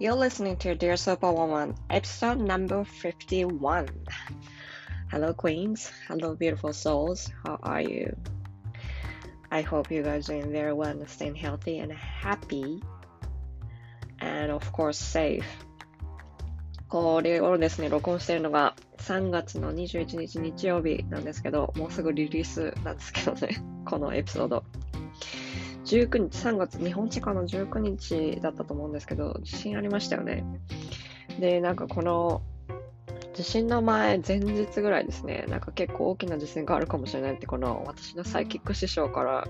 You're listening to Dear Superwoman, episode number 51. Hello, Queens. Hello, beautiful souls. How are you? I hope you guys are doing very well and staying healthy and happy. And of course, safe. これをですね、録音しているのが3月の21日日曜日なんですけど、もうすぐリリースなんですけどね、このエピソード。 19日、3月、日本時間の19日だったと思うんですけど、地震ありましたよね。で、なんかこの地震の前、前日ぐらいですね、なんか結構大きな地震があるかもしれないって、この私のサイキック師匠から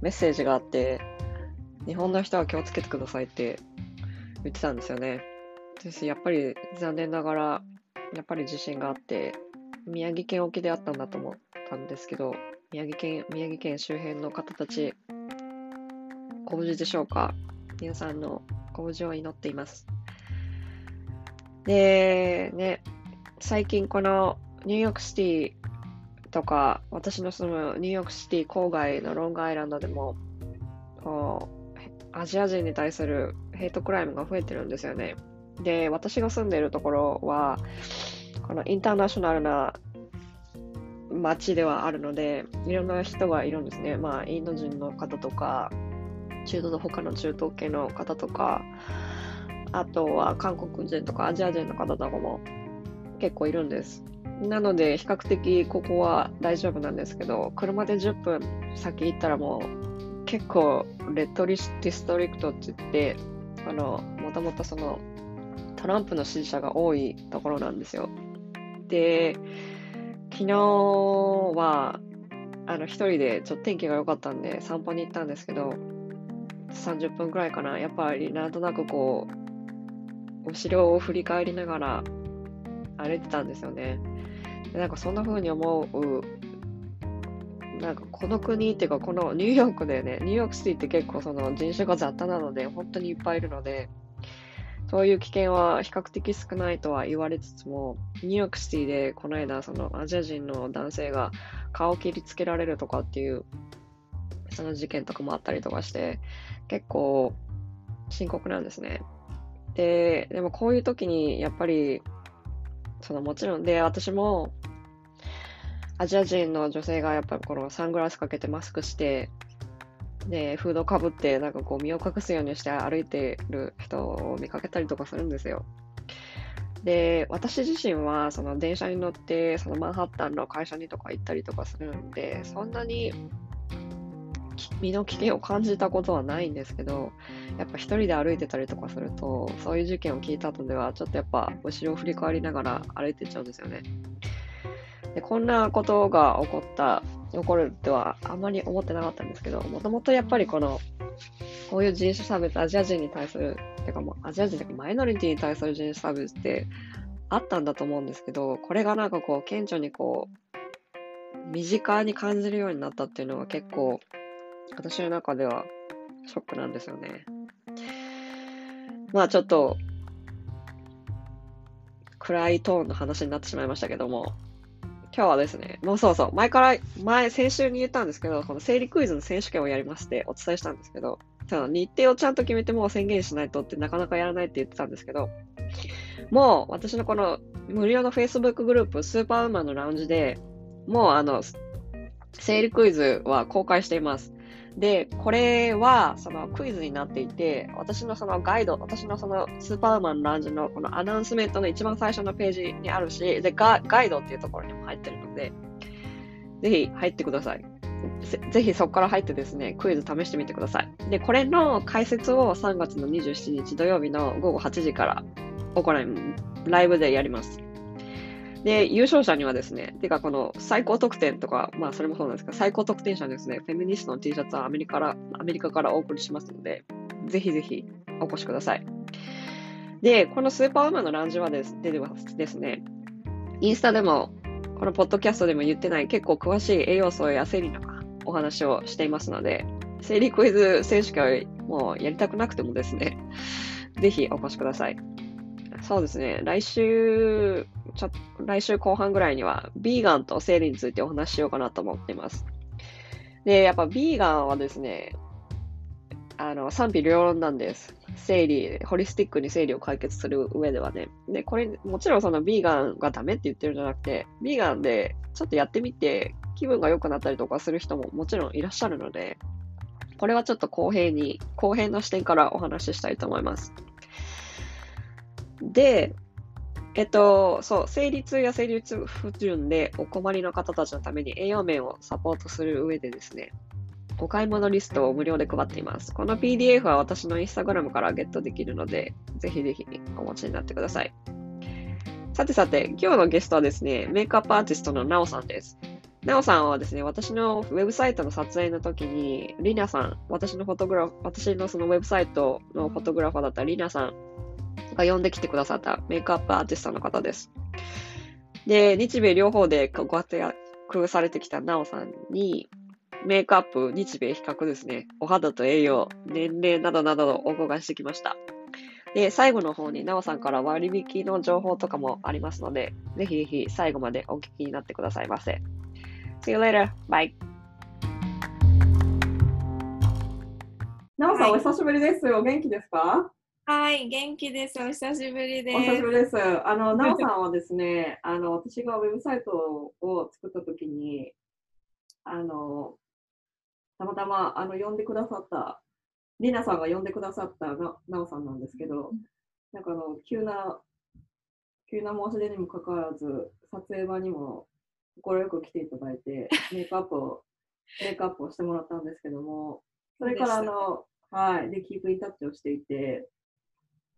メッセージがあって、日本の人は気をつけてくださいって言ってたんですよね。でやっぱり残念ながら、やっぱり地震があって、宮城県沖であったんだと思ったんですけど、宮城県、宮城県周辺の方たち、ご無事でしょうか？皆さんのご無事を祈っています。で、ね、最近このニューヨークシティとか、私の住むニューヨークシティ郊外のロングアイランドでも、アジア人に対するヘイトクライムが増えてるんですよね。で、私が住んでいるところは、このインターナショナルな街ではあるので、いろんな人がいるんですね。まあ、インド人の方とか、中東の他の中東系の方とか、あとは韓国人とかアジア人の方とかも結構いるんです。なので、比較的ここは大丈夫なんですけど、車で10分先行ったらもう結構 red light district って言って、あの、もともとそのトランプの支持者が多いところなんですよ。で、昨日は、あの、一人でちょっと天気が良かったんで散歩に行ったんですけど、30分くらいかな。やっぱりなんとなくこう、後ろを振り返りながら歩いてたんですよね。でなんかそんな風に思う、なんかこの国っていうかこのニューヨークでね、ニューヨークシティって結構その人種が雑多なので、本当にいっぱいいるので、そういう危険は比較的少ないとは言われつつも、ニューヨークシティでこの間、そのアジア人の男性が顔を切りつけられるとかっていう、その事件とかもあったりとかして、結構深刻なんですね。で、でもこういう時にやっぱり、そのもちろんで、私もアジア人の女性がやっぱりこのサングラスかけてマスクして、で、フードかぶって、なんかこう身を隠すようにして歩いてる人を見かけたりとかするんですよ。で、私自身はその電車に乗って、そのマンハッタンの会社にとか行ったりとかするんで、そんなに身の危険を感じたことはないんですけど、やっぱ一人で歩いてたりとかすると、そういう事件を聞いた後では、ちょっとやっぱ後ろを振り返りながら歩いていっちゃうんですよね。でこんなことが起こった起こるってはあんまり思ってなかったんですけど、もともとやっぱりこの、こういう人種差別、アジア人に対する、てかもうアジア人とかマイノリティに対する人種差別ってあったんだと思うんですけど、これがなんかこう、顕著にこう、身近に感じるようになったっていうのは結構、私の中ではショックなんですよね。まあちょっと、暗いトーンの話になってしまいましたけども、今日はですね、もうそうそう、前から、前、先週に言ったんですけど、この生理クイズの選手権をやりましてお伝えしたんですけど、ただ日程をちゃんと決めてもう宣言しないとってなかなかやらないって言ってたんですけど、もう私のこの無料の Facebook グループ、スーパーウーマンのラウンジで、もうあの、生理クイズは公開しています。で、これはそのクイズになっていて、私のそのガイド、私のそのスーパーマンランジのこのアナウンスメントの一番最初のページにあるし、で、ガガイドっていうところにも入ってるので、ぜひ入ってください。ぜひそこから入ってですね、クイズ試してみてください。で、これの解説を3月の27日土曜日の午後8時から行い、ライブでやります。で、優勝者にはですね、てかこの最高得点とか、まあそれもそうなんですが、最高得点者にですね、フェミニストの T シャツはアメリカから、アメリカからお送りしますので、ぜひぜひお越しください。で、このスーパーウーマンのランジはです、ではですね、インスタでも、このポッドキャストでも言ってない結構詳しい栄養素や生理のお話をしていますので、生理クイズ選手権もうやりたくなくてもですね、ぜひお越しください。そうですね。来週、ちょ来週後半ぐらいには、ビーガンと生理についてお話ししようかなと思っています。で、やっぱビーガンはですね、あの賛否両論なんです。生理、ホリスティックに生理を解決する上ではね。で、これ、もちろんそのビーガンがダメって言ってるんじゃなくて、ビーガンでちょっとやってみて気分が良くなったりとかする人ももちろんいらっしゃるので、これはちょっと公平に、公平の視点からお話ししたいと思います。で、えっと、そう、生理痛や生理痛不順でお困りの方たちのために栄養面をサポートする上でですね、お買い物リストを無料で配っています。この PDF は私のインスタグラムからゲットできるので、ぜひぜひお持ちになってください。さてさて、今日のゲストはですね、メイクアップアーティストのなおさんです。なおさんはですね、私のウェブサイトの撮影の時に、リナさん、私のフォトグラフ、私のそのウェブサイトのフォトグラファーだったリナさんが呼んできてくださったメイクアップアーティストの方です。で、日米両方でご活躍されてきたなおさんに、メイクアップ、日米比較ですね。お肌と栄養、年齢などなどをお伺いしてきました。で、最後の方に、なおさんから割引の情報とかもありますので、ぜひぜひ最後までお聞きになってくださいませ。See you later. Bye. なおさん、お久しぶりです。お元気ですか？はい、元気です。お久しぶりです。お久しぶりです。あの、なおさんはですね、あの、私がウェブサイトを作ったときに、あの、たまたまあの呼んでくださった、りなさんが呼んでくださったななおさんなんですけど、なんかあの、急な、急な申し出にもかかわらず、撮影場にも快く来ていただいて、メイクアップを、メイクアップをしてもらったんですけども、それからあの、はい、で、キープインタッチをしていて、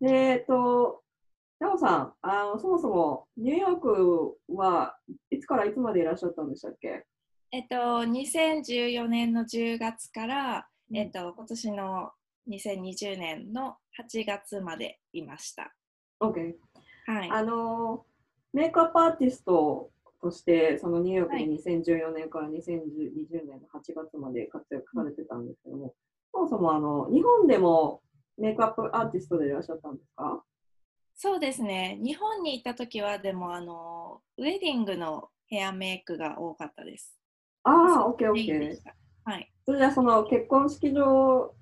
で、えっと、なおさん、あの、そもそもニューヨークはいつからいつまでいらっしゃったんでしたっけ？えっと、2014年の10月から、えっと、今年の2020年の8月までいました。OK。はい。あの、メイクアップアーティストとして、そのニューヨークに2014年から2020年の8月まで活躍されてたんですけども、そもそもあの日本でもメイクアップアーティストでいらっしゃったんですか？そうですね。日本にいた時は、でもあの、ウェディングのヘアメイクが多かったです。ああ、オッケーオッケー。はい。それじゃあその結婚式場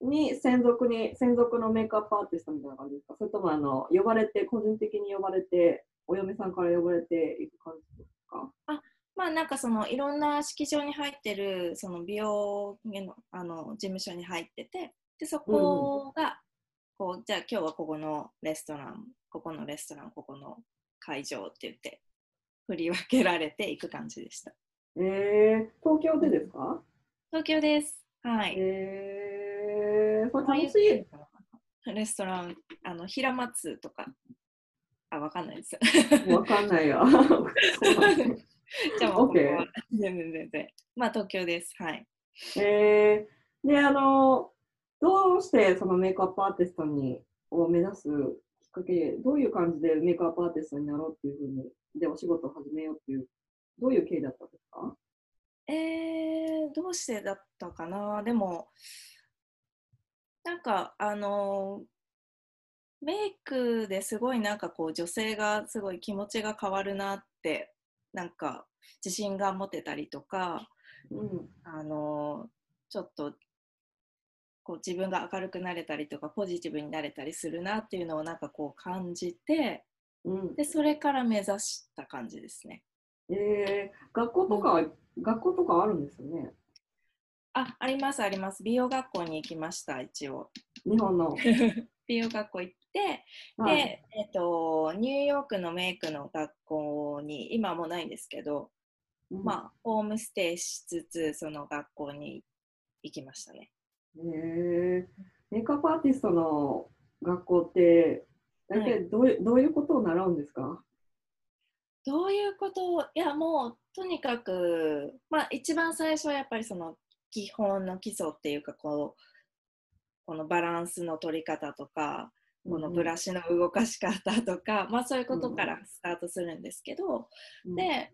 に専属に、専属のメイクアップアーティストみたいな感じですか？それともあの、呼ばれて、個人的に呼ばれて、お嫁さんから呼ばれていく感じですか？あまあなんかそのいろんな式場に入ってるその美容のあの事務所に入っててでそこが、こうじゃあ今日はここのレストランここのレストランここの会場って言って振り分けられていく感じでした。えー、東京でですか？東京です。はい。えー、楽しい。レストラン、あの、平松とか、あ、わかんないです。わかんないよ。じゃあもう、ここは全然全然。まあ、東京です。はい。えー、で、あの、どうしてそのメイクアップアーティストにを目指すきっかけ、どういう感じでメイクアップアーティストになろうっていうふうに、で、お仕事を始めようっていうどういう経緯だったんですか？えー、どうしてだったかな？でもなんかあのメイクですごいなんかこう女性がすごい気持ちが変わるなってなんか自信が持てたりとか、うん、あのちょっとこう自分が明るくなれたりとかポジティブになれたりするなっていうのをなんかこう感じて、うん、でそれから目指した感じですね。えー、学校とか、うん、学校とかあるんですよね？あ、ありますあります。美容学校に行きました、一応。日本の。美容学校行って、はい、で、えっ、ー、と、ニューヨークのメイクの学校に、今もないんですけど、うん、まあ、ホームステイしつつ、その学校に行きましたね。へえー、メイクアップアーティストの学校って、大体どうはい、どういうことを習うんですか？どういうこと？いやもうとにかく、まあ、一番最初はやっぱりその基本の基礎っていうかこうこのバランスの取り方とかこのブラシの動かし方とか、まあ、そういうことからスタートするんですけど、うん、で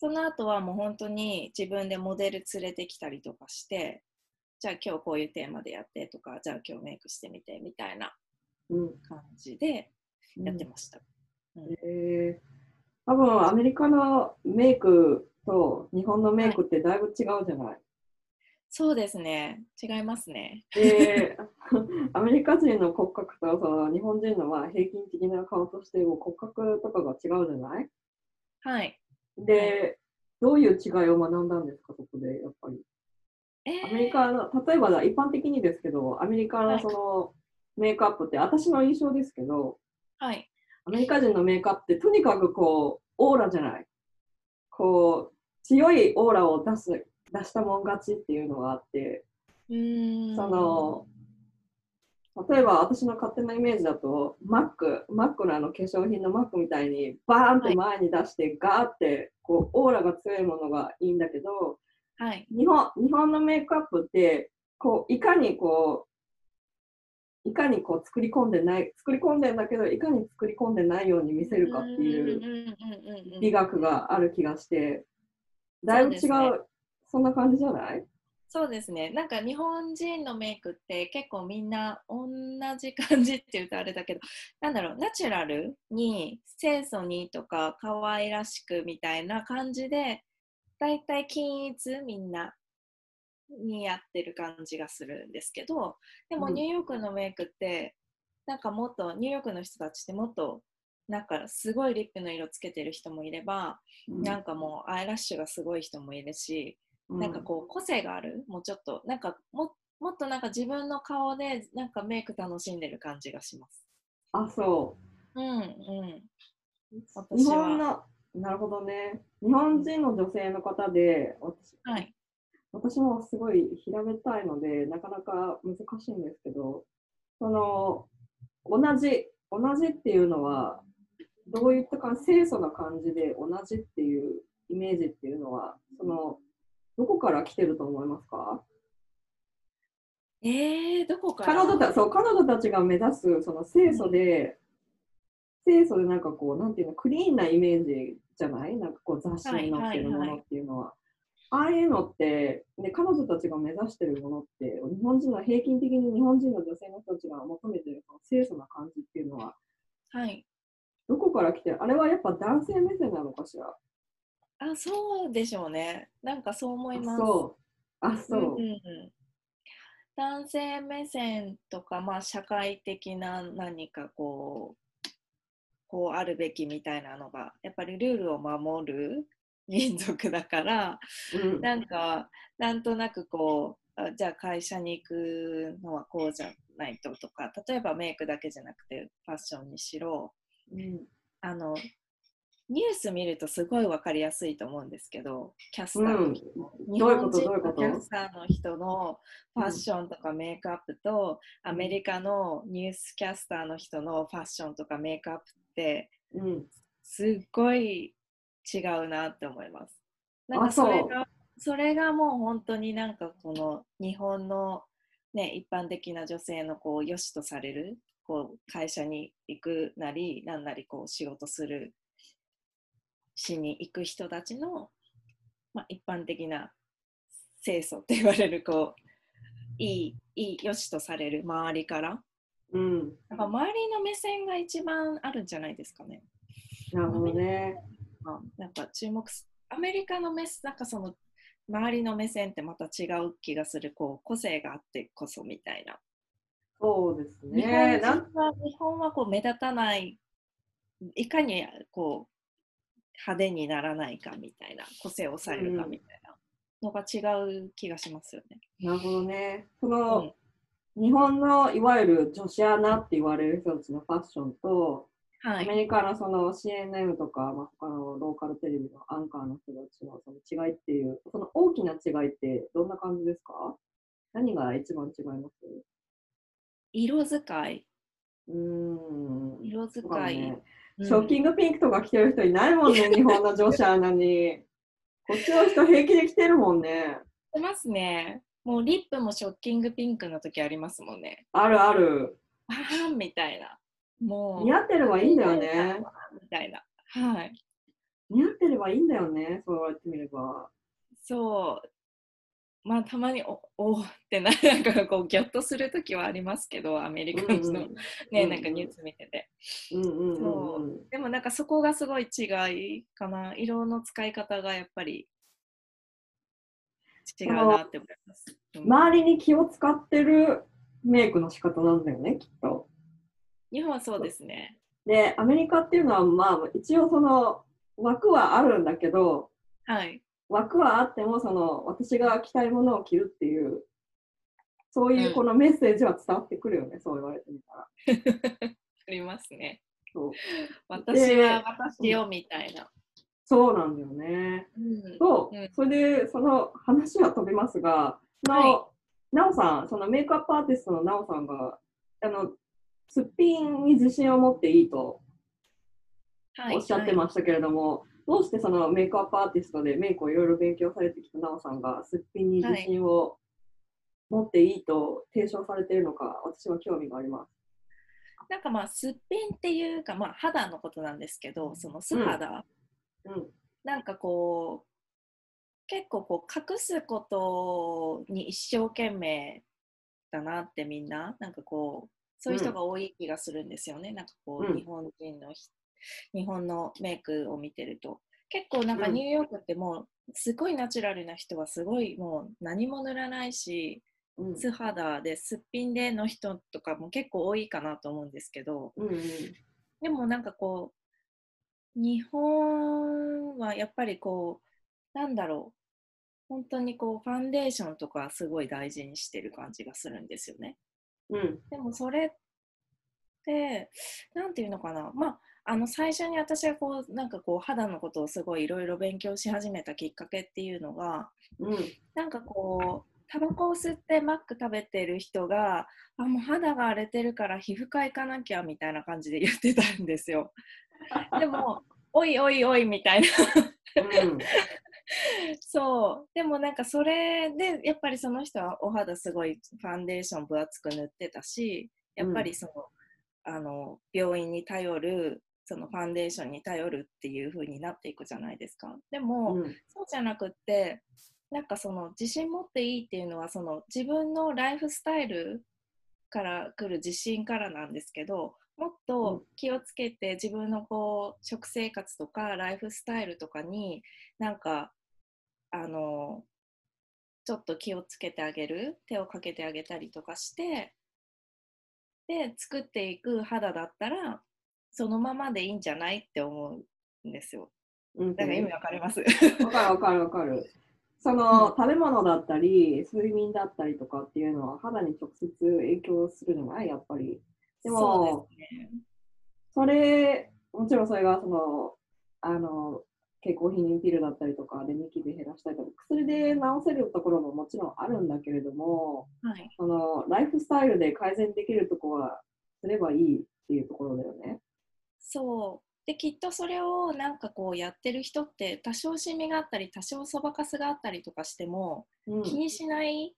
その後はもう本当に自分でモデル連れてきたりとかしてじゃあ今日こういうテーマでやってとかじゃあ今日メイクしてみてみたいな感じでやってました。うんうん、えー多分アメリカのメイクと日本のメイクってだいぶ違うじゃない、そうですね。違いますね。で、アメリカ人の骨格とその日本人のまあ平均的な顔としても骨格とかが違うじゃない？はい。で、どういう違いを学んだんですか、そこで、やっぱり。えーアメリカの、例えばだ一般的にですけど、アメリカのそのメイクアップって、私の印象ですけど、はい。アメリカ人のメイクアップってとにかくこう、オーラじゃない。こう、強いオーラを出す、出したもん勝ちっていうのがあって。その、例えば私の勝手なイメージだと、マック、マックのあの化粧品のマックみたいにバーンって前に出して、ガーってこうオーラが強いものがいいんだけど、はい。日本日本のメイクアップってこういかにこういかにこう作り込んでない作り込んでんだけどいかに作り込んでないように見せるかっていう美学がある気がしてだいぶ違うそねそんな感じじゃない？そうですね。なんか日本人のメイクって結構みんな同じ感じって言うとあれだけど、なんだろう、ナチュラルに清楚にとか可愛らしくみたいな感じで、だいたい均一みんなにやってる感じがするんですけど、でもうん。ニューヨークのメイクって、なんかもっとニューヨークの人たちってもっとなんかすごいリップの色つけてる人もいれば、なんかもうアイラッシュがすごい人もいるし、なんかこう個性がある？もうちょっとなんかももっとなんか自分の顔でなんかメイク楽しんでる感じがします。あそう。んうん。う私は日本のなるほどね。日本人の女性の方で私はい。私もすごい平べったいので、なかなか難しいんですけど、その、同じ、同じっていうのは、どういったか清楚な感じで同じっていうイメージっていうのは、その、どこから来てると思いますか？えー、どこから？彼女たそう彼女たちが目指す、その清楚で、清楚でなんかこう、なんていうの、クリーンなイメージじゃない？なんかこう雑誌になってるものっていうのは。ああいうのって、ね、彼女たちが目指してるものって、日本人の平均的に日本人の女性の人たちが求めてるその清楚な感じっていうのは、はい。どこから来てるあれはやっぱ男性目線なのかしら？あ、そうでしょうね。なんかそう思います。そう。あ、そう。うんうんうん男性目線とか、まあ、社会的な何かこう、こうあるべきみたいなのが、やっぱりルールを守る民族だから、うん。なんか、なんとなくこう、あじゃあ会社に行くのはこうじゃないととか、例えばメイクだけじゃなくてファッションにしろ、うん。あの、ニュース見るとすごい分かりやすいと思うんですけど、キャスターの人ういうこと？本人のキャスターの人のファッションとかメイクアップと、アメリカのニュースキャスターの人のファッションとかメイクアップってうん。すっごい違うなって思います。なんあかそれがそれがもう本当になんかこの日本の、ね、一般的な女性のこう良しとされるこう会社に行くなりなんなりこう仕事するしに行く人たちの、まあ、一般的な清楚って言われるこういいいい良しとされる周りからうん。やっぱ周りの目線が一番あるんじゃないですかね。なるほどね。あなんか注目すアメリカの目なんかその周りの目線ってまた違う気がするこう個性があってこそみたいな。そうです日本ね。人なんは日本はこう目立たないいかにこう派手にならないかみたいな個性を抑えるかみたいなのが違う気がしますよね。なるほどね。その、日本のいわゆる女子アナって言われる人たちのファッションと、はい、アメリカのその CNN とか、まあ、他のローカルテレビのアンカーの人たちのその違いっていう、その大きな違いってどんな感じですか？何が一番違います？色使い、うーん。色使い。ショッキングピンクとか着てる人いないもんね、日本の女子アナに。こっちの人平気で着てるもんね。してますね。もうリップもショッキングピンクの時ありますもんね。あるある。あーみたいな。もう。似合ってればいいんだよね。みたいな。はい。似合ってればいいんだよね、そう言われてみれば。そう。まあたまにおおーってななんかこうギョッとする時はありますけどアメリカの人の、ねなんかニュース見ててうんうんうんうん。でもなんかそこがすごい違いかな色の使い方がやっぱり違うなって思います。うん周りに気を使ってるメイクの仕方なんだよね、きっと。日本はそうですね。で、アメリカっていうのは、まあ、一応その枠はあるんだけど、はい。枠はあっても、その私が着たいものを着るっていう、そういううんこのメッセージは伝わってくるよね、そう言われてみたら。ありますね。そう私は私よみたいな。そうなんだよね。うんと、うんそれでその話は飛びますが、のはなおさん、そのメイクアップアーティストのなおさんが、あの、すっぴんに自信を持っていいとはいおっしゃってましたけれども、どうしてそのメイクアップアーティストでメイクをいろいろ勉強されてきたなおさんがすっぴんに自信を持っていいと提唱されているのか、私は興味があります。なんかまあすっぴんっていうか、まあ、肌のことなんですけどその素肌、うん、なんかこう結構こう隠すことに一生懸命だなってみんな。なんかこうそういう人が多い気がするんですよね、なんかこうん。う日本人のひ日本のメイクを見てると。結構なんかうん。ニューヨークってもうすごいナチュラルな人はすごいもう何も塗らないしうん、素肌ですっぴんでの人とかも結構多いかなと思うんですけど。うん、うん、でもなんかこう日本はやっぱりこうなんだろう。本当にこうファンデーションとかすごい大事にしてる感じがするんですよね。うん、でもそれってなんていうのかな。まああの最初に私がこうなんかこう肌のことをすごいいろいろ勉強し始めたきっかけっていうのがうん、なんかこうタバコを吸ってマック食べてる人があもう肌が荒れてるから皮膚科行かなきゃみたいな感じで言ってたんですよ。でもおいおいおいみたいな。うん、そう。でもなんかそれでやっぱりその人はお肌すごいファンデーション分厚く塗ってたしやっぱりその,、あの病院に頼るそのファンデーションに頼るっていう風になっていくじゃないですか。でも、うん、そうじゃなくってなんかその自信持っていいっていうのはその自分のライフスタイルから来る自信からなんですけどもっと気をつけて自分のこう食生活とかライフスタイルとかになんかあのちょっと気をつけてあげる手をかけてあげたりとかしてで作っていく肌だったらそのままでいいんじゃないって思うんですよ。うん、だから意味わかります？わかるわかるわかる。その、食べ物だったり、睡眠だったりとかっていうのは肌に直接影響するじゃないやっぱり。でもね。それ、もちろんそれがその、あの、経口避妊ピルだったりとかでニキビ減らしたりとか、薬で治せるところももちろんあるんだけれども、はい。その、ライフスタイルで改善できるとこはすればいいっていうところだよね。そう。で、きっとそれをなんかこうやってる人って多少シミがあったり、多少そばかすがあったりとかしてもうん。気にしない、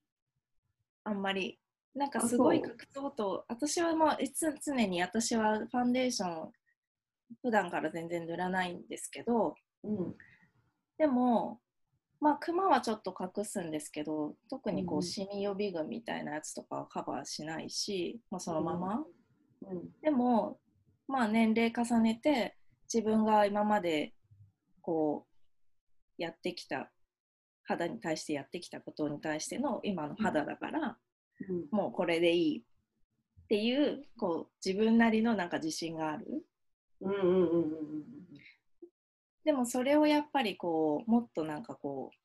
あんまり。なんかあすごい隠そうと、私はもういつ常に私はファンデーション普段から全然塗らないんですけど、うん。でも、まあ、クマはちょっと隠すんですけど、特にこうんう、シミ予備軍みたいなやつとかはカバーしないし、まあ、そのまま。うん。でも、まあ、年齢重ねて自分が今までこうやってきた肌に対してやってきたことに対しての今の肌だから、うん。もうこれでいいっていうこう自分なりのなんか自信があるうんうんうんうんうんでもそれをやっぱりこうもっとなんかこう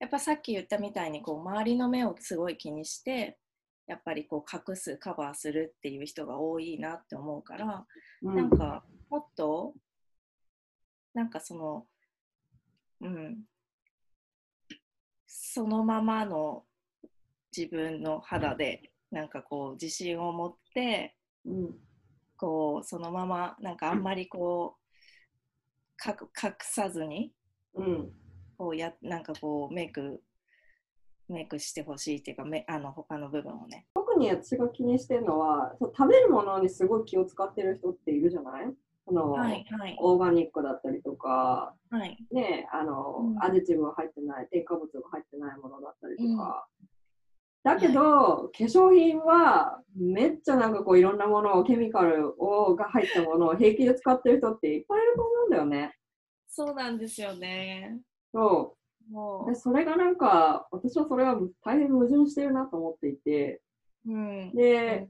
やっぱさっき言ったみたいにこう周りの目をすごい気にしてやっぱりこう隠すカバーするっていう人が多いなって思うから、うん。なんかもっとなんかそのうんそのままの自分の肌でなんかこう自信を持ってうん。こうそのままなんかあんまりこうかく隠さずにうん。こうやなんかこうメイクメイクしてほしいっていうかめあの他の部分をね。特に私が気にしてるのは食べるものにすごい気を使ってる人っているじゃない？その、はいはい。オーガニックだったりとか、はい。ね、あの、うん。アディティブが入ってない、添加物が入ってないものだったりとか。だけど、化粧品はめっちゃなんかこういろんなものを、ケミカルをが入ったものを平気で使ってる人っていっぱいいると思うんだよね。そうなんですよね。そでそれがなんか、私はそれは大変矛盾してるなと思っていて、う、うん、で、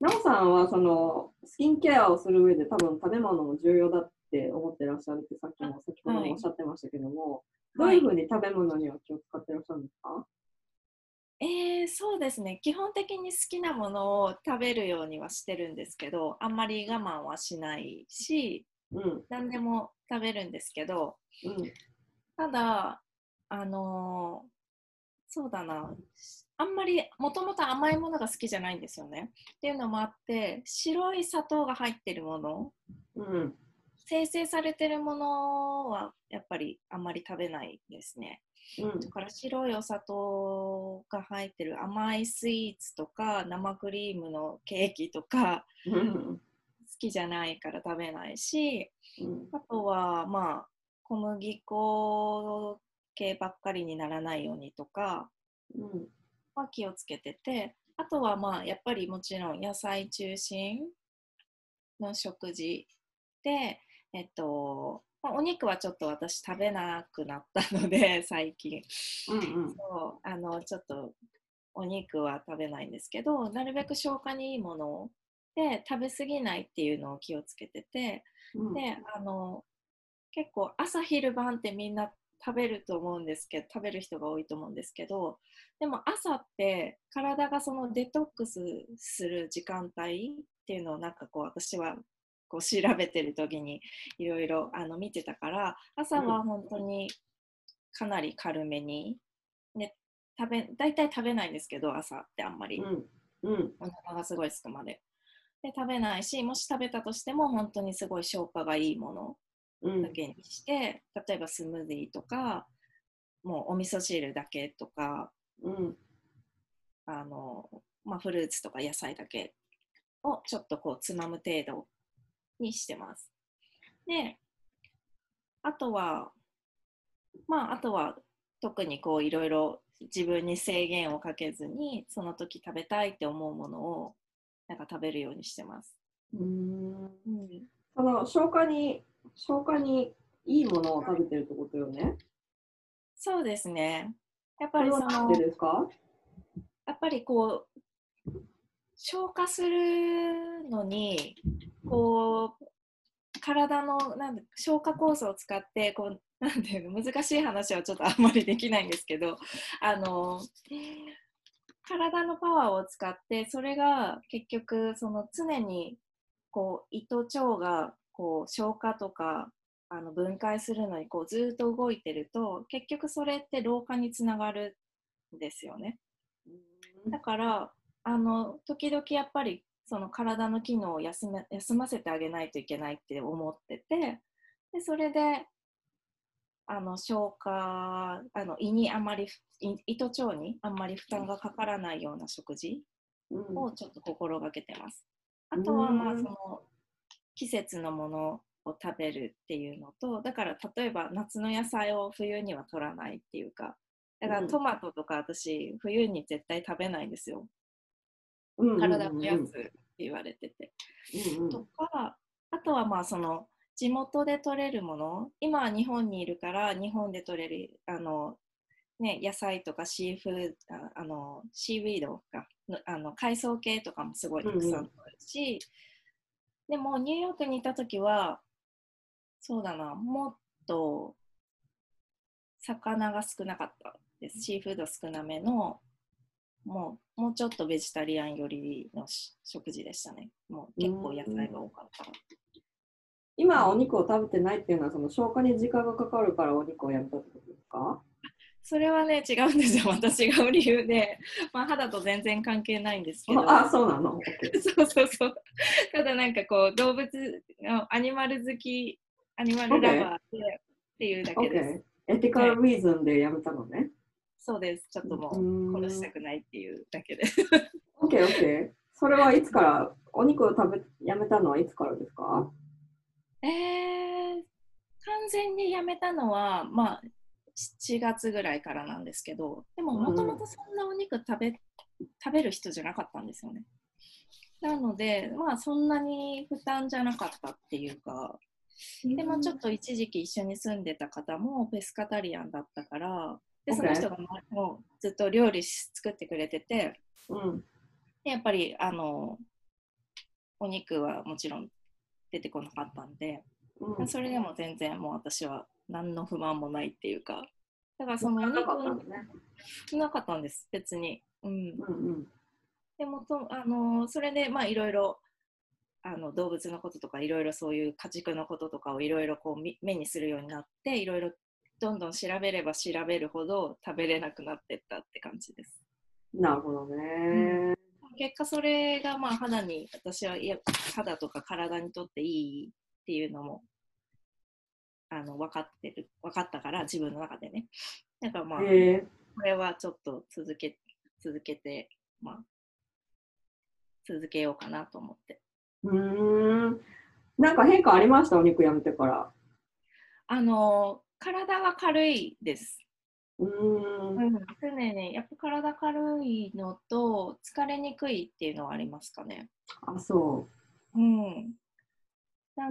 なおさんはそのスキンケアをする上で多分食べ物も重要だって思ってらっしゃるってさっきも先ほどもおっしゃってましたけども、どういうふうに食べ物には気を使ってらっしゃるんですか、えー、そうですね。基本的に好きなものを食べるようにはしてるんですけどあんまり我慢はしないしうん、何でも食べるんですけどうん、ただあのーそうだな。あんまりもともと甘いものが好きじゃないんですよね。っていうのもあって白い砂糖が入ってるもの。うん、生成されてるものはやっぱりあんまり食べないですね。うん。だから白いお砂糖が入ってる甘いスイーツとか生クリームのケーキとかうん、好きじゃないから食べないしうん、あとはまあ小麦粉系ばっかりにならないようにとかうん、は気をつけててあとはまあやっぱりもちろん野菜中心の食事でえっと、まあお肉はちょっと私食べなくなったので 最近。うん、そうあのちょっとお肉は食べないんですけどなるべく消化にいいもので食べ過ぎないっていうのを気をつけててうん、であの結構朝昼晩ってみんな食べると思うんですけど食べる人が多いと思うんですけどでも朝って体がそのデトックスする時間帯っていうのをなんかこう私はこう調べてる時にいろいろあの見てたから朝は本当にかなり軽めに、ね、食べ大体食べないんですけど朝ってあんまり。うん、うん、お腹がすごいすくまで。で食べないしもし食べたとしても本当にすごい消化がいいものうんだ、けにして、例えばスムージーとかもうお味噌汁だけとかうん、あの、まあ、フルーツとか野菜だけをちょっとこうつまむ程度にしてます。であとはまああとは特にこういろいろ自分に制限をかけずにその時食べたいって思うものをなんか食べるようにしてます。うん。うん、その消化に、消化にいいものを食べてるってことよね。そうですね。やっこぱりそのやっぱりこう消化するのにこう体のなんだ消化酵素を使ってこうなんていうの難しい話はちょっとあんまりできないんですけどあの体のパワーを使ってそれが結局その常にこう胃と腸がこう消化とかあの分解するのにこうずっと動いてると結局それって老化につながるんですよね。だからあの時々やっぱりその体の機能を休め休ませてあげないといけないって思っててでそれであの消化あの胃にあまり胃胃と腸にあんまり負担がかからないような食事うんをちょっと心がけてます。あとはまあうんその季節のものを食べるっていうのとだから例えば夏の野菜を冬には取らないっていうかだからうんトマトとか私冬に絶対食べないんですよ。うんうんうん体を増やすって言われてて。うんうんとかあとはまあその地元で採れるもの今は日本にいるから日本で採れるあの、ね、野菜とかシーフードああのシーウィードがのあの海藻系とかもすごいたくさん採れるし、でもニューヨークにいた時はそうだなもっと魚が少なかったですシーフード少なめのもうもうちょっとベジタリアン寄りのし食事でしたね。もう結構野菜が多かった。今お肉を食べてないっていうのはその消化に時間がかかるからお肉をやめたってことですか？それはね違うんですよ。私が理由で、まあ、肌と全然関係ないんですけど。あ、そうなの？そうそうそう。ただなんかこう動物アニマル好きアニマルラバーでっていうだけです。エティカルリーズンでやめたのね？そうです。ちょっともう殺したくないっていうだけです。OK、OK。それはいつから、お肉を食べやめたのはいつからですか？えー、完全にやめたのは、まあ、7月ぐらいからなんですけど、でも、うんもともとそんなお肉食べ食べる人じゃなかったんですよね。なので、まあ、そんなに負担じゃなかったっていうか、でもちょっと一時期一緒に住んでた方もペスカタリアンだったからでその人がもうずっと料理し作ってくれててうん。でやっぱりあのお肉はもちろん出てこなかったんで、うん。それでも全然もう私は何の不満もないっていうかだからそのおな肉かったね。なかったんです別に。うん、うんうん。でもとあのそれでまあいろいろあの動物のこととかいろいろそういう家畜のこととかをいろいろこうみ目にするようになっていろいろどんどん調べれば調べるほど食べれなくなってったって感じです。なるほどね。結果それがまあ肌に私はいや肌とか体にとっていいっていうのもあの分かってる分かったから自分の中でねだからまあ、へえ。これはちょっと続け続けてまあ続けようかなと思ってうーん。なんか変化ありました？お肉やめてから。あの体が軽いです、うーん。常にやっぱ体軽いのと疲れにくいっていうのはありますかねあ、そうん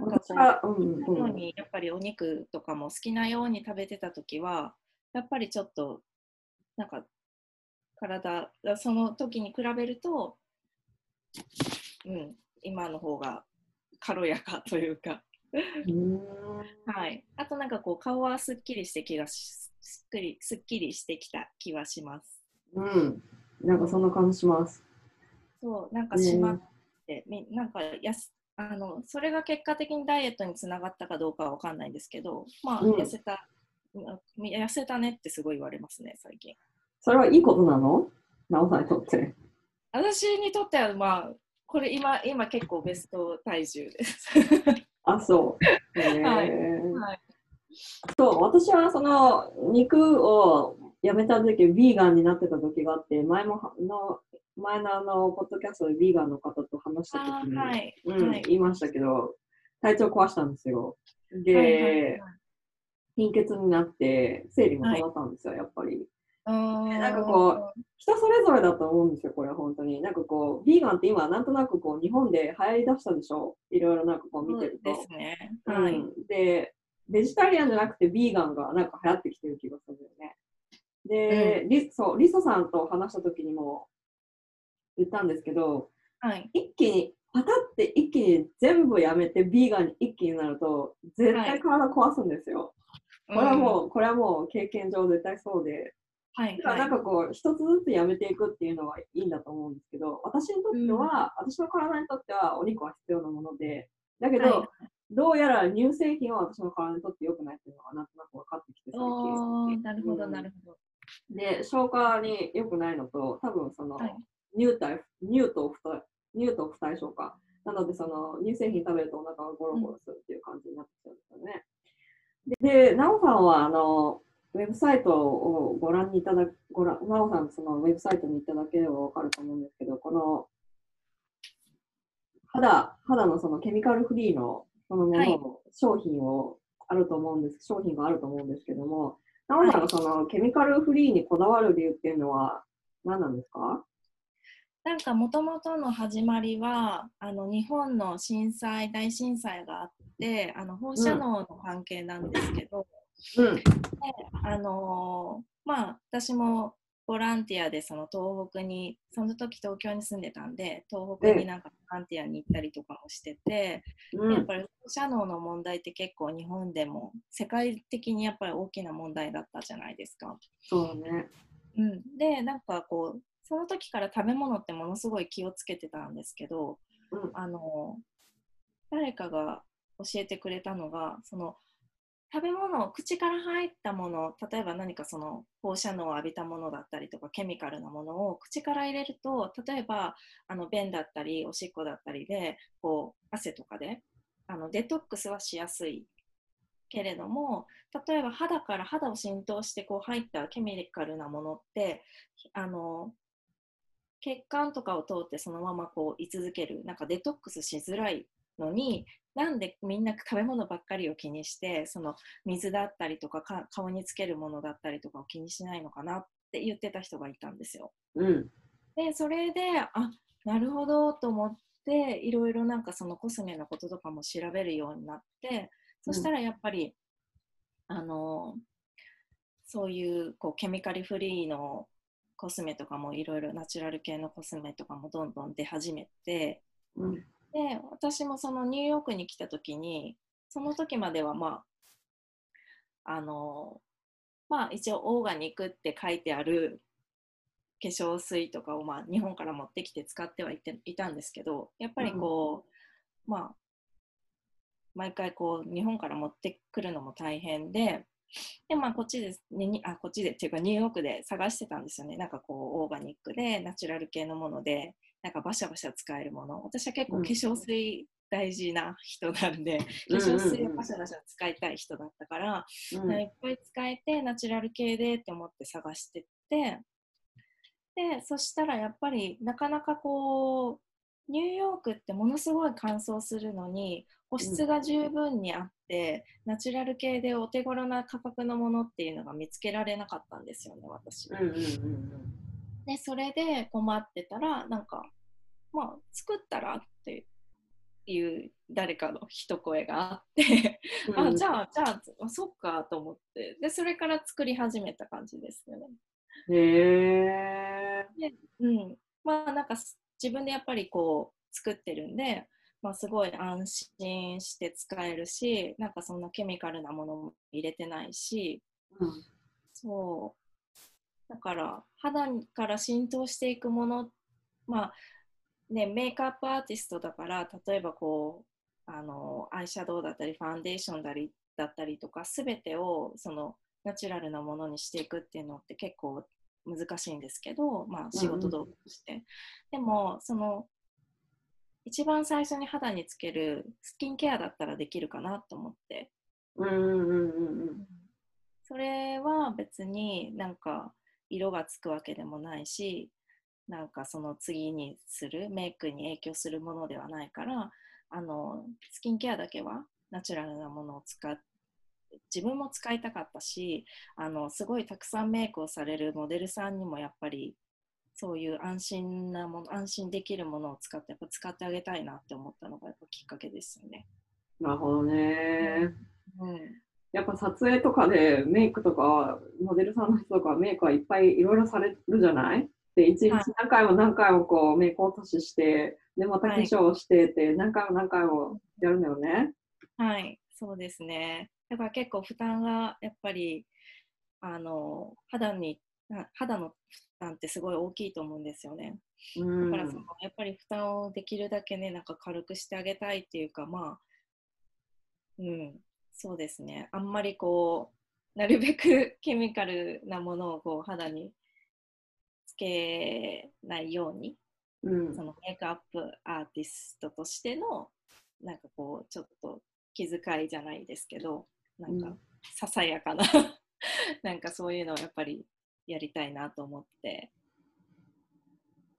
なんう。かこううんよううん。にやっぱりお肉とかも好きなように食べてた時はやっぱりちょっとなんか体その時に比べると、うん、今の方が軽やかというか、はい、あとなんかこう顔はすっきりして気がしすっきりすっきりしてきた気はします。うん。なんかそんな感じします。そうなんかしまって、みなんかやすあのそれが結果的にダイエットにつながったかどうかは分かんないんですけど、まあ、うん痩せた、うん痩せたねってすごい言われますね、最近。それはいいことなの？なおさんにとって。私にとっては、まあ、これ今、今結構ベスト体重です。あ、そう。へーはいはい、そう、私はその肉をやめた時、ヴィーガンになってた時があって、前もはの前のあのポッドキャストでヴィーガンの方と話したあ時に、ーはい、うんはい言いましたけど、体調壊したんですよ。で、はいはいはい貧血になって、生理も止まったんですよ、やっぱり。なんかこ人それぞれだと思うんですよ、これ本当に。なんかこう、ヴィーガンって今、なんとなくこう、日本で流行りだしたでしょ？いろいろなんかこう見てると。ですね。うんはい。で、ベジタリアンじゃなくてビーガンがなんか流行ってきてる気がするよね。で、リそうリソさんと話した時にも言ったんですけど、はい。一気に、パタって一気に全部やめてビーガンに一気になると、絶対体壊すんですよ。これはもう、これはもう経験上絶対そうで、うん、はいだからなんかこう、一つずつやめていくっていうのはいいんだと思うんですけど、私にとっては、私の体にとってはお肉は必要なもので、だけど、はいどうやら乳製品は私の体にとって良くないっていうのがなんとなく分かってきて、最お近。ーなるほど、うんなるほど。で、消化に良くないのと、多分その、はい乳体、乳糖不対、乳糖不対症か。なので、その乳製品食べるとお腹がゴロゴロするっていう感じになってきちゃうんですよね。で、でなおさんは、あの、ウェブサイトをご覧にいただご覧、なおさんのそのウェブサイトにいただければわかると思うんですけど、この肌、肌のそのケミカルフリーのそのものを、商品をあると思うんです、商品があると思うんですけども、なおさんがそのケミカルフリーにこだわる理由っていうのは何なんですか？なんかもともとの始まりはあの日本の震災大震災があってあの放射能の関係なんですけど、うん。あのーまあ私もボランティアでその東北にその時東京に住んでたんで東北になんかボランティアに行ったりとかもしてて、うん。やっぱり放射能の問題って結構日本でも世界的にやっぱり大きな問題だったじゃないですか。そうね。うん、でなんかこうその時から食べ物ってものすごい気をつけてたんですけどうん。あの誰かが教えてくれたのがその食べ物口から入ったもの例えば何かその放射能を浴びたものだったりとかケミカルなものを口から入れると例えばあの便だったりおしっこだったりでこう汗とかであのデトックスはしやすい。けれども例えば肌から肌を浸透してこう入ったケミカルなものってあの血管とかを通ってそのままこう居続けるなんかデトックスしづらいのになんでみんな食べ物ばっかりを気にしてその水だったりとかか顔につけるものだったりとかを気にしないのかなって言ってた人がいたんですよ。うん。でそれであなるほどと思っていろいろなんかそのコスメのこととかも調べるようになってそしたらやっぱり、あのそういうこうケミカルフリーのコスメとかもいろいろナチュラル系のコスメとかもどんどん出始めてうんで私もそのニューヨークに来た時にその時まではまああのまあ一応オーガニックって書いてある化粧水とかをまあ日本から持ってきて使ってはいていたんですけどやっぱりこう、まあ毎回こう日本から持ってくるのも大変ででまあこっちで、ね、にあこっちでっていうかニューヨークで探してたんですよね。なんかこうオーガニックでナチュラル系のものでなんかバシャバシャ使えるもの。私は結構うん。化粧水大事な人なんで、うん化粧水をバシャバシャ使いたい人だったから、うん。いっぱい使えてナチュラル系でって思って探してってでそしたらやっぱりなかなかこうニューヨークってものすごい乾燥するのに保湿が十分にあって、ナチュラル系でお手頃な価格のものっていうのが見つけられなかったんですよね私。うんうんうんでそれで困ってたらなんかまあ作ったらっていう誰かの一声があってうんあじゃあじゃああそっかと思ってでそれから作り始めた感じですよね。へえ。うん、まあなんかす自分でやっぱりこう作ってるんで、まあ、すごい安心して使えるしなんかそんなケミカルなものも入れてないしうんそうだから肌から浸透していくものまあねメイクアップアーティストだから例えばこうあのアイシャドウだったりファンデーションだりだったりとか全てをそのナチュラルなものにしていくっていうのって結構難しいんですけど、まあ、仕事道具として、でもその一番最初に肌につけるスキンケアだったらできるかなと思って。うんうんうんうん。それは別になんか色がつくわけでもないしなんかその次にするメイクに影響するものではないからあのスキンケアだけはナチュラルなものを使っ自分も使いたかったしあのすごいたくさんメイクをされるモデルさんにもやっぱりそういう安心なもの安心できるものを使ってやっぱ使ってあげたいなって思ったのがやっぱきっかけですよね。なるほどね。うんやっぱ撮影とかでメイクとか、モデルさんの人とかメイクはいっぱいいろいろされるじゃない？で、一日はい何回も何回もこうメイク落としして、で、また化粧をしてって、何回も何回もやるんだよね。はい、そうですね。だから結構負担がやっぱりあの肌にあ肌の負担ってすごい大きいと思うんですよね。うんだからそのやっぱり負担をできるだけねなんか軽くしてあげたいっていうかまあうんそうですね。あんまりこうなるべく ケミカルなものをこう肌につけないようにうん。そのメイクアップアーティストとしてのなんかこうちょっと気遣いじゃないですけどなんかうん。ささやかな なんかそういうのをやっぱりやりたいなと思って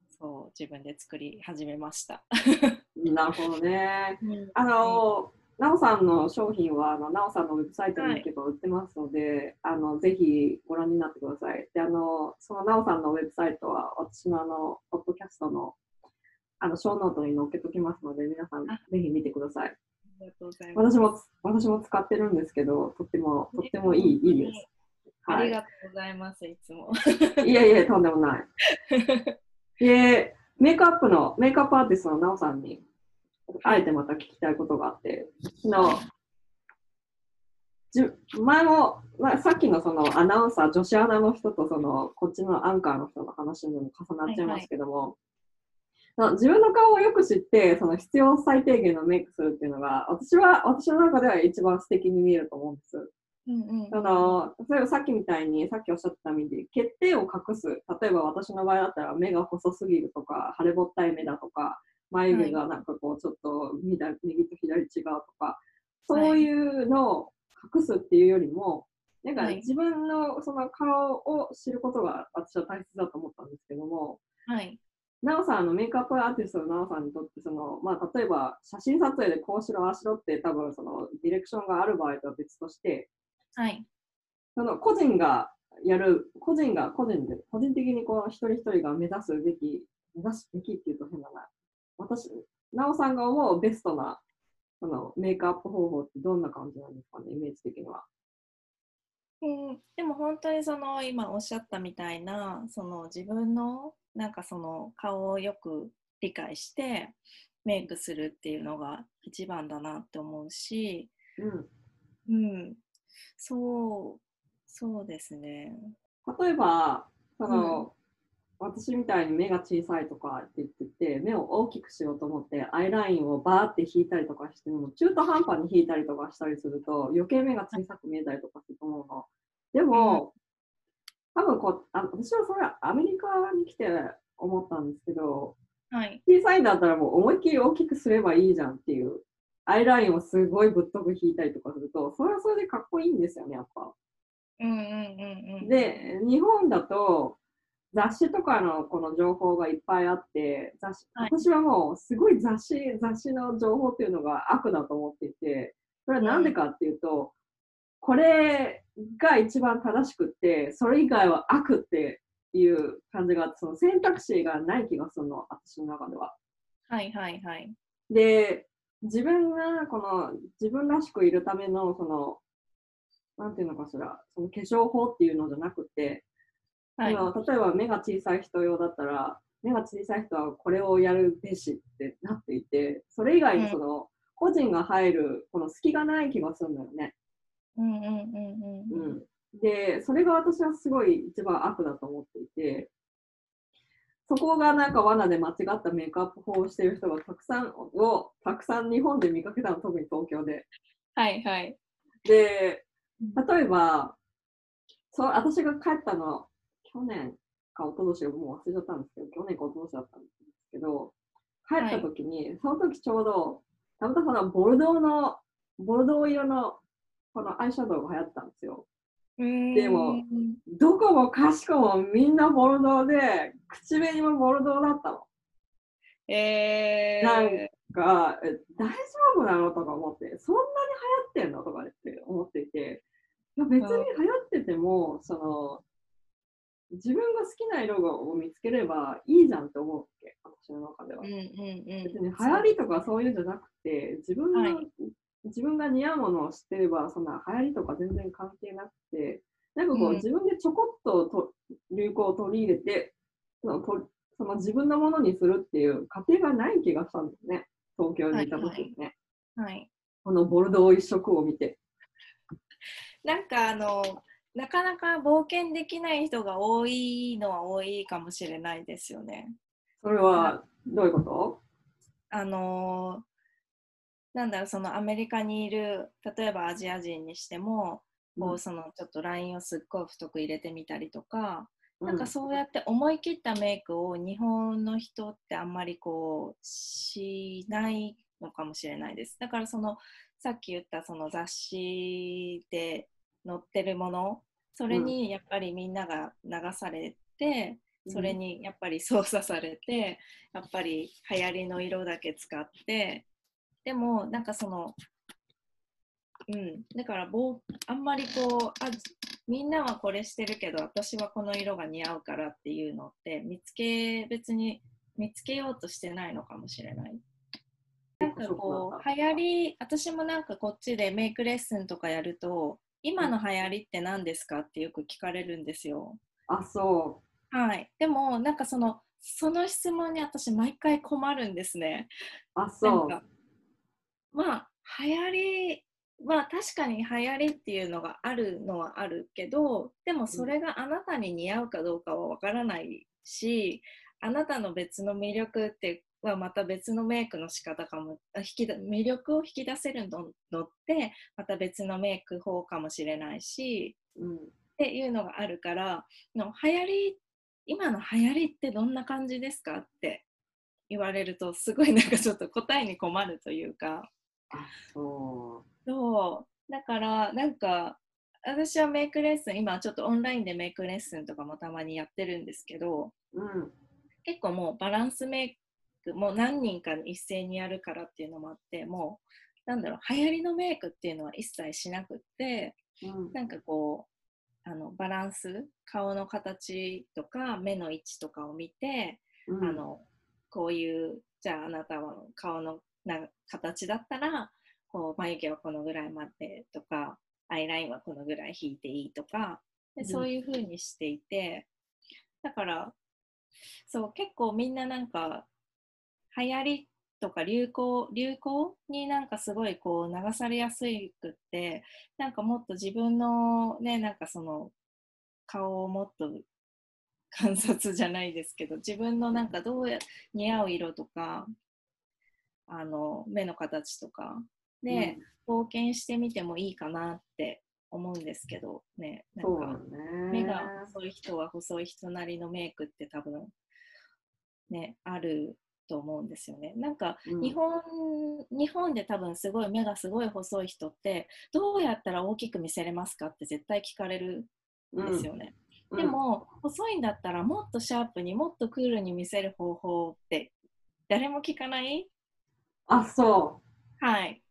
そう自分で作り始めました。なるほどね。あの、なおさんの商品は、あのなおさんのウェブサイトに行けば売ってますので、あのぜひご覧になってください。で、あの、そのなおさんのウェブサイトは、私のあの、ポッドキャストの、あの、ショーノートに載っけときますので、皆さんあぜひ見てください。ありがとうございます。私も、私も使ってるんですけど、とっても、とってもいい、いいです。はい。ありがとうございます、いつも。いやいや、とんでもない。で、メイクアップの、メイクアップアーティストのなおさんに、あえてまた聞きたいことがあって、その、じ前も、まあ、さっきのそのアナウンサー、女子アナの人とその、こっちのアンカーの人の話にも重なっちゃいますけども、その自分の顔をよく知って、その必要最低限のメイクするっていうのが、私は、私の中では一番素敵に見えると思うんです。うんうん。その例えばさっきみたいにさっきおっしゃってたみたいに欠点を隠す。例えば私の場合だったら目が細すぎるとか腫れぼったい目だとか眉毛がなんかこうちょっと右と左違うとかそういうのを隠すっていうよりもなんかはい自分のその顔を知ることが私は大切だと思ったんですけどもはい。なおさんあのメイクアップアーティストのなおさんにとってその、まあ、例えば写真撮影でこうしろああしろって多分そのディレクションがある場合とは別としてはい。その個人がやる、個人が個人で、個人的にこう一人一人が目指すべき、目指すべきっていうと変だな。私、なおさんが思うベストな、そのメイクアップ方法ってどんな感じなんですかね、イメージ的には。うん、でも本当にその今おっしゃったみたいなその自分のなんかその顔をよく理解してメイクするっていうのが一番だなって思うし、うん。うん、そうそうですね。例えば、その、私みたいに目が小さいとかって言ってて、目を大きくしようと思って、アイラインをバーって引いたりとかしても、中途半端に引いたりとかしたりすると、余計目が小さく見えたりとかすると思うの。でも、多分こうあ、私はそれはアメリカに来て思ったんですけど、はい、小さいんだったらもう思いっきり大きくすればいいじゃんっていう、アイラインをすごいぶっとく引いたりとかすると、それはそれでかっこいいんですよね、やっぱ。うんうんうんうん、で、日本だと雑誌とかのこの情報がいっぱいあって、雑誌はい私はもうすごい雑誌、雑誌の情報っていうのが悪だと思っていて、それはなんでかっていうと、これが一番正しくって、それ以外は悪っていう感じがあって、その選択肢がない気がするの、私の中では。はいはいはい。で、自分がこの自分らしくいるためのその、なんていうのかしら、その化粧法っていうのじゃなくて、はい例えば目が小さい人用だったら、目が小さい人はこれをやるべしってなっていて、それ以外にその、個人が入るこの隙がない気がするんだよね。うんうんうんうんうん、で、それが私はすごい一番悪だと思っていて、そこがなんか罠で間違ったメイクアップ法をしている人がたくさんを、たくさん日本で見かけたの、特に東京で。はいはい。で、例えば、そう私が帰ったの、去年か一昨年もう忘れちゃったんですけど、去年か一昨年だったんですけど、帰った時に、その時ちょうど、たまたまボルドーの、ボルドー色のこのアイシャドウが流行ったんですよ。でもどこもかしこもみんなボルドーで、口紅もボルドーだったの。えー、なんか、え大丈夫なのとか思って、そんなに流行ってんのとかって思っていて、いや別に流行ってても、その、自分が好きな色を見つければいいじゃんって思うわけ、私の中では。うんうんうん。別に流行りとかそういうんじゃなくて、自分が、はい自分が似合うものを知ってれば、そんな流行りとか全然関係なくて、なんかこう、うん自分でちょこっとと流行を取り入れてそのと、その自分のものにするっていう過程がない気がしたんですね、東京にいた時にね。はい。このボルドー一色を見て。なんかあの、なかなか冒険できない人が多いのは多いかもしれないですよね。それはどういうこと？あのなんだろうそのアメリカにいる例えばアジア人にしても、こううんそのちょっとラインをすっごい太く入れてみたりとか、なんかうそうやって思い切ったメイクを日本の人ってあんまりこうしないのかもしれないです。だからそのさっき言ったその雑誌で載ってるもの。それにやっぱりみんなが流されて、それにやっぱり操作されてやっぱり流行りの色だけ使ってでもなんかそのうん。だからぼうあんまりこうあみんなはこれしてるけど私はこの色が似合うからっていうのって見つけ別に見つけようとしてないのかもしれない。なんかこう流行り私もなんかこっちでメイクレッスンとかやると今の流行りって何ですか？ってよく聞かれるんですよ。あ、そはい、でもなんかそのその質問に私毎回困るんですね。う。あ、なそう。まあ流行りは確かに流行りっていうのがあるのはあるけどでもそれがあなたに似合うかどうかはわからないしあなたの別の魅力ってはまた別のメイクの仕方かもあ引きだ魅力を引き出せるののってまた別のメイク法かもしれないしうん。っていうのがあるからの流行り今の流行りってどんな感じですかって言われるとすごいなんかちょっと答えに困るというかあ、そそうだからなんか私はメイクレッスン今ちょっとオンラインでメイクレッスンとかもたまにやってるんですけどう。うん。結構もうバランスメイクもう何人か一斉にやるからっていうのもあってもうなんだろう流行りのメイクっていうのは一切しなくってうん。なんかこうあのバランス顔の形とか目の位置とかを見て、うんあのこういうじゃああなたは顔のな形だったらこう眉毛はこのぐらいまでとかアイラインはこのぐらい引いていいとかでそういう風にしていて、だからそう結構みんななんか流行りとか流行流行になんかすごいこう流されやすくってなんかもっと自分のねなんかその顔をもっと観察じゃないですけど自分のなんかどうや似合う色とかあの目の形とかで、冒険してみてもいいかなって思うんですけどねなんか。目が細い人は細い人なりのメイクって多分ねあると思うんですよね。なんかうん。日本、日本で多分すごい目がすごい細い人ってどうやったら大きく見せれますかって絶対聞かれるんですよね。うん。でも細いんだったらもっとシャープにもっとクールに見せる方法って誰も聞かない？あ、そはい。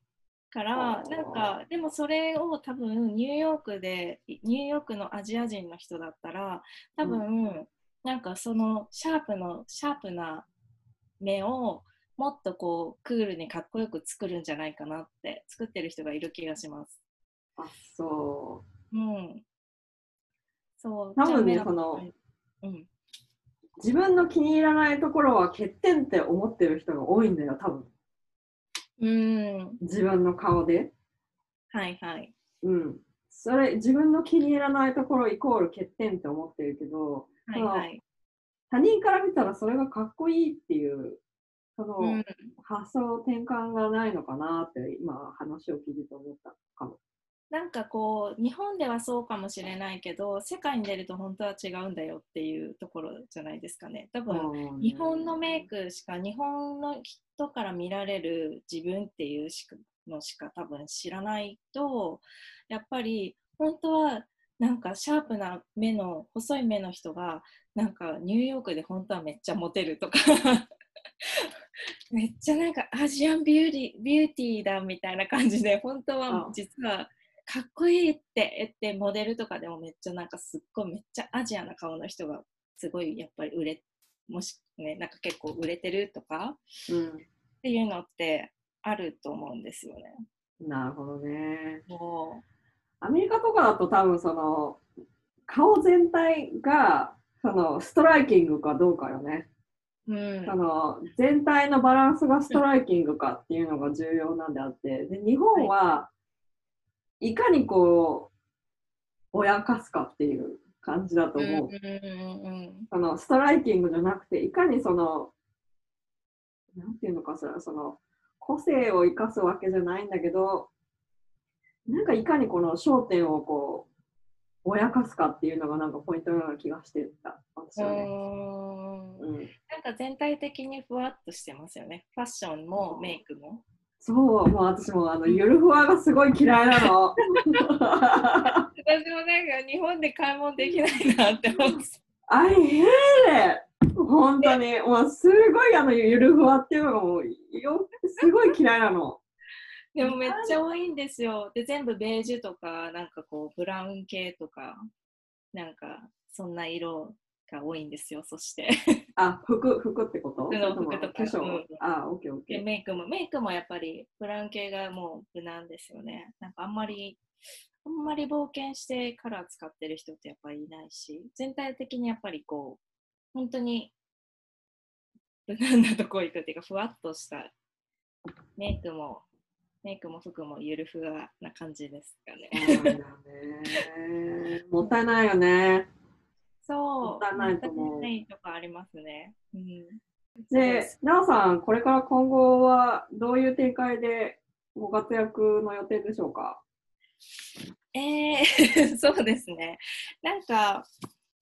からなんかでもそれを多分ニューヨークでニューヨークのアジア人の人だったら多分、なんかそのシャープのシャープな目をもっとこうクールにかっこよく作るんじゃないかなって作ってる人がいる気がします。う。あ、そうん。そう。多分ねそのうん。う。自分の気に入らないところは欠点って思ってる人が多いんだよ、多分。うん。自分の顔で。はいはい。うん。それ、自分の気に入らないところイコール欠点って思ってるけど、はいはい。他人から見たらそれがかっこいいっていう、その、うん。発想転換がないのかなって今話を聞いてて思ったかも。なんかこう日本ではそうかもしれないけど世界に出ると本当は違うんだよっていうところじゃないですかね多分日本のメイクしか日本の人から見られる自分っていうのしか多分知らないとやっぱり本当はなんかシャープな目の細い目の人がなんかニューヨークで本当はめっちゃモテるとか めっちゃなんかアジアンビューティービューティーだみたいな感じで本当はあ実はかっこいいって言ってモデルとかでもめっちゃなんかすっごいめっちゃアジアな顔の人がすごいやっぱり売れもしねなんか結構売れてるとかっていうのってあると思うんですよね。うん。なるほどね。もアメリカとかだと多分その、顔全体が、その、ストライキングかどうかよね。う、うん、その、全体のバランスがストライキングかっていうのが重要なんであって、で日本はいかにこう、ぼやかすかっていう感じだとうんうん思う。うんそのストライキングじゃなくて、いかにその、なんていうのかしら、その、個性を生かすわけじゃないんだけど、なんかいかにこの焦点をこう、ぼやかすかっていうのがなんかポイントのような気がしてた、私はね。うんうん、なんか全体的にふわっとしてますよね。ファッションもメイクも。そう、もう私もあの、ゆるふわがすごい嫌いなの。私もなんか日本で買い物できないなって思って。I hate it! 本当に、もうすごいあの、ゆるふわっていうのがもう、よすごい嫌いなの。でもめっちゃ多いんですよ。で、全部ベージュとか、なんかこう、ブラウン系とか、なんか、そんな色が多いんですよ、そして。あ、服、服ってこと？服の服とか化粧、うんあ、オッケーオッケでー。メイクも、メイクもやっぱり、ブラウン系がもう無難ですよね。なんかあんまり、あんまり冒険してカラー使ってる人ってやっぱりいないし、全体的にやっぱりこう、本当に無難なとこ行くっていうか、ふわっとしたメイクも、メイクも服もゆるふわな感じですかね。もったいないよね。そう。もったいないと思うもったいないとかありますね。うん。で、なおさん、これから今後はどういう展開でご活躍の予定でしょうか？えー、そうですね。なんか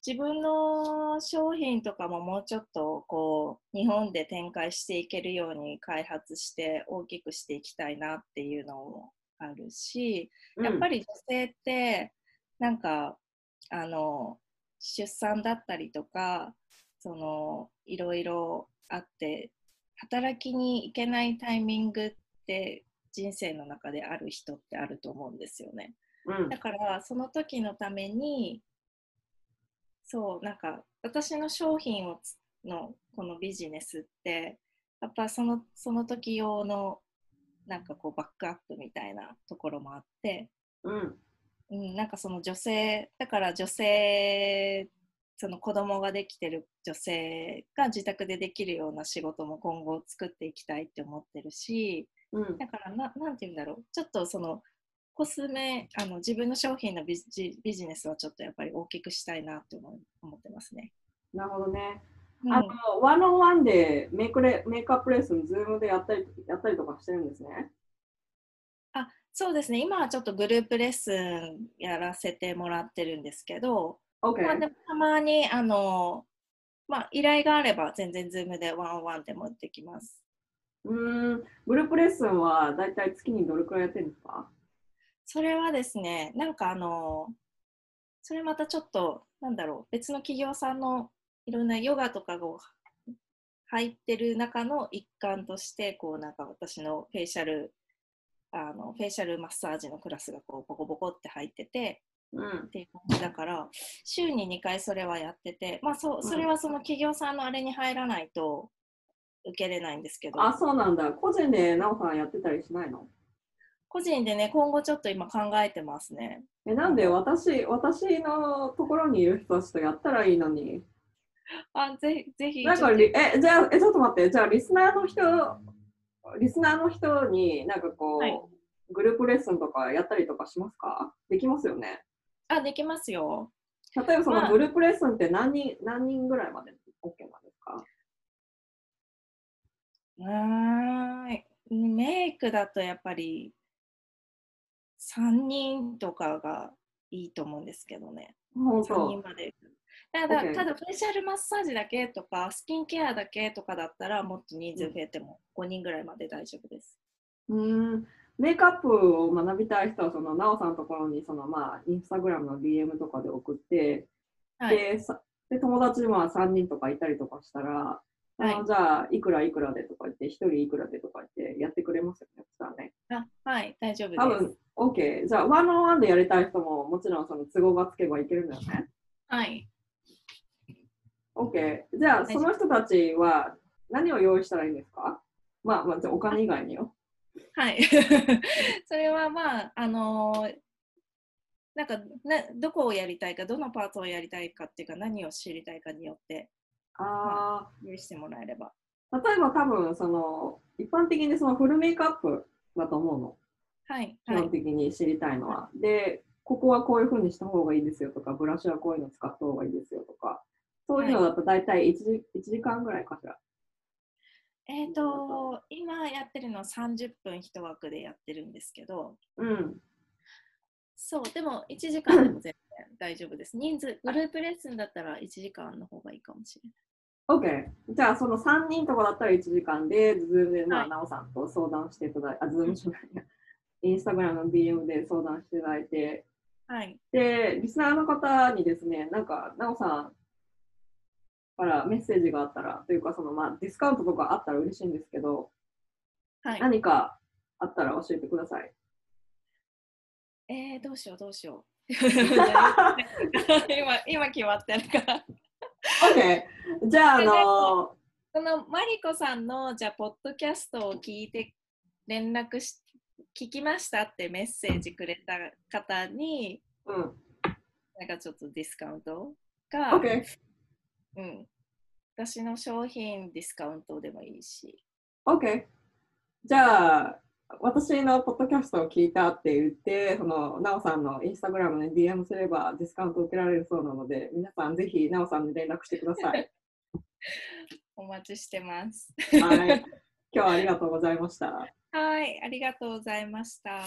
自分の商品とかももうちょっとこう日本で展開していけるように開発して大きくしていきたいなっていうのもあるし、やっぱり、り女性ってなんかあの出産だったりとかそのいろいろあって働きに行けないタイミングって人生の中である人ってあると思うんですよね。うんだからその時のためにそうなんか私の商品をつのこのビジネスってやっぱそのその時用のなんかこうバックアップみたいなところもあって、うん。うん、なんかその女性だから女性その子供ができてる女性が自宅でできるような仕事も今後作っていきたいって思ってるしうん。だからななんて言うんだろうちょっとそのコスメあの自分の商品のビジビジネスはちょっとやっぱり大きくしたいなって思い思ってますね。なるほどね。うんあの、 one on one でメイクレメイクアップレッスン、 Zoom でやったりやったりとかしてるんですね？あそうですね今はちょっとグループレッスンやらせてもらってるんですけど、OK。まあ、でもたまにあの、まあ、依頼があれば全然 Zoom で one on one でもできます。うーん。グループレッスンはだいたい月にどれくらいやってるんですか？それはですね、なんかあの、それまたちょっと、なんだろう、別の企業さんのいろんなヨガとかが入ってる中の一環として、こうなんか私のフェイシャル、あのフェイシャルマッサージのクラスがこうボコボコって入ってて、うんっ。ていう感じだから週に2回それはやってて、まあ、そうそれはその企業さんのあれに入らないと受けれないんですけどあ、そうなんだ。個人でなおさんやってたりしないの？個人でね今後ちょっと今考えてますね。え、なんで私、私のところにいる人たちとやったらいいのに？あぜひぜひなんかえ、じゃあ、え、ちょっと待って、じゃあ、リスナーの人、リスナーの人になんかこう、はい。グループレッスンとかやったりとかしますか？できますよね？あできますよ。例えばそまあ。のグループレッスンって何人、何人ぐらいまで OK なんですか？うーんメイクだとやっぱり3人とかがいいと思うんですけどね。本3人当。まで。ただ OK ただフェイシャルマッサージだけとかスキンケアだけとかだったらもっと人数増えても5人ぐらいまで大丈夫です。うーん。メイクアップを学びたい人は、その、なおさんのところに、その、まあ、インスタグラムの DM とかで送って、はい。でさで友達まあ3人とかいたりとかしたら、はいじゃあいくらいくらでとか言って、1人いくらでとか言ってやってくれますよね、そしたらね。あはい、大丈夫多です。分 OK。じゃあ、ワンオンワンでやりたい人ももちろんその都合がつけばいけるんだよね。はい。OK。じゃあ、その人たちは何を用意したらいいんですか？まあ、まあ、お金以外によ。はい。それはまあ、あのーなんかな、どこをやりたいか、どのパートをやりたいかっていうか、何を知りたいかによってあ用意してもらえれば。あ、例えば多分、その、一般的にそのフルメイクアップだと思うの。はい。はい基本。的に知りたいのは。で、ここはこういうふうにした方がいいですよとか、ブラシはこういうの使った方がいいですよとか、そういうのだと大体 1, 時1時間ぐらいかしら。えっ、と、今やってるのは30分一枠でやってるんですけど、うん。そう、でも1時間でも全然大丈夫です。人数、グループレッスンだったら1時間の方がいいかもしれない。OK。じゃあ、その3人とかだったら1時間で、ズームで、まあ、はいなおさんと相談していただいて、あ、ズームじゃないや、インスタグラムの DM で相談していただいて、はい。で、リスナーの方にですね、なんか、なおさんからメッセージがあったら、というか、その、まあ、ディスカウントとかあったら嬉しいんですけど、はい。何かあったら教えてください。えー、どうしよう、どうしよう。今、今決まってるから。OK。じゃあ、あのこのマリコさんのじゃあポッドキャストを聞いて連絡し聞きましたってメッセージくれた方にうん。なんかちょっとディスカウントか、OK。うん、私の商品ディスカウントでもいいし OK。じゃあ、私のポッドキャストを聞いたって言って、その、なおさんのインスタグラムに DM すればディスカウント受けられるそうなので、皆さんぜひなおさんに連絡してください。お待ちしてます。はい。今日はありがとうございました。はい、ありがとうございました。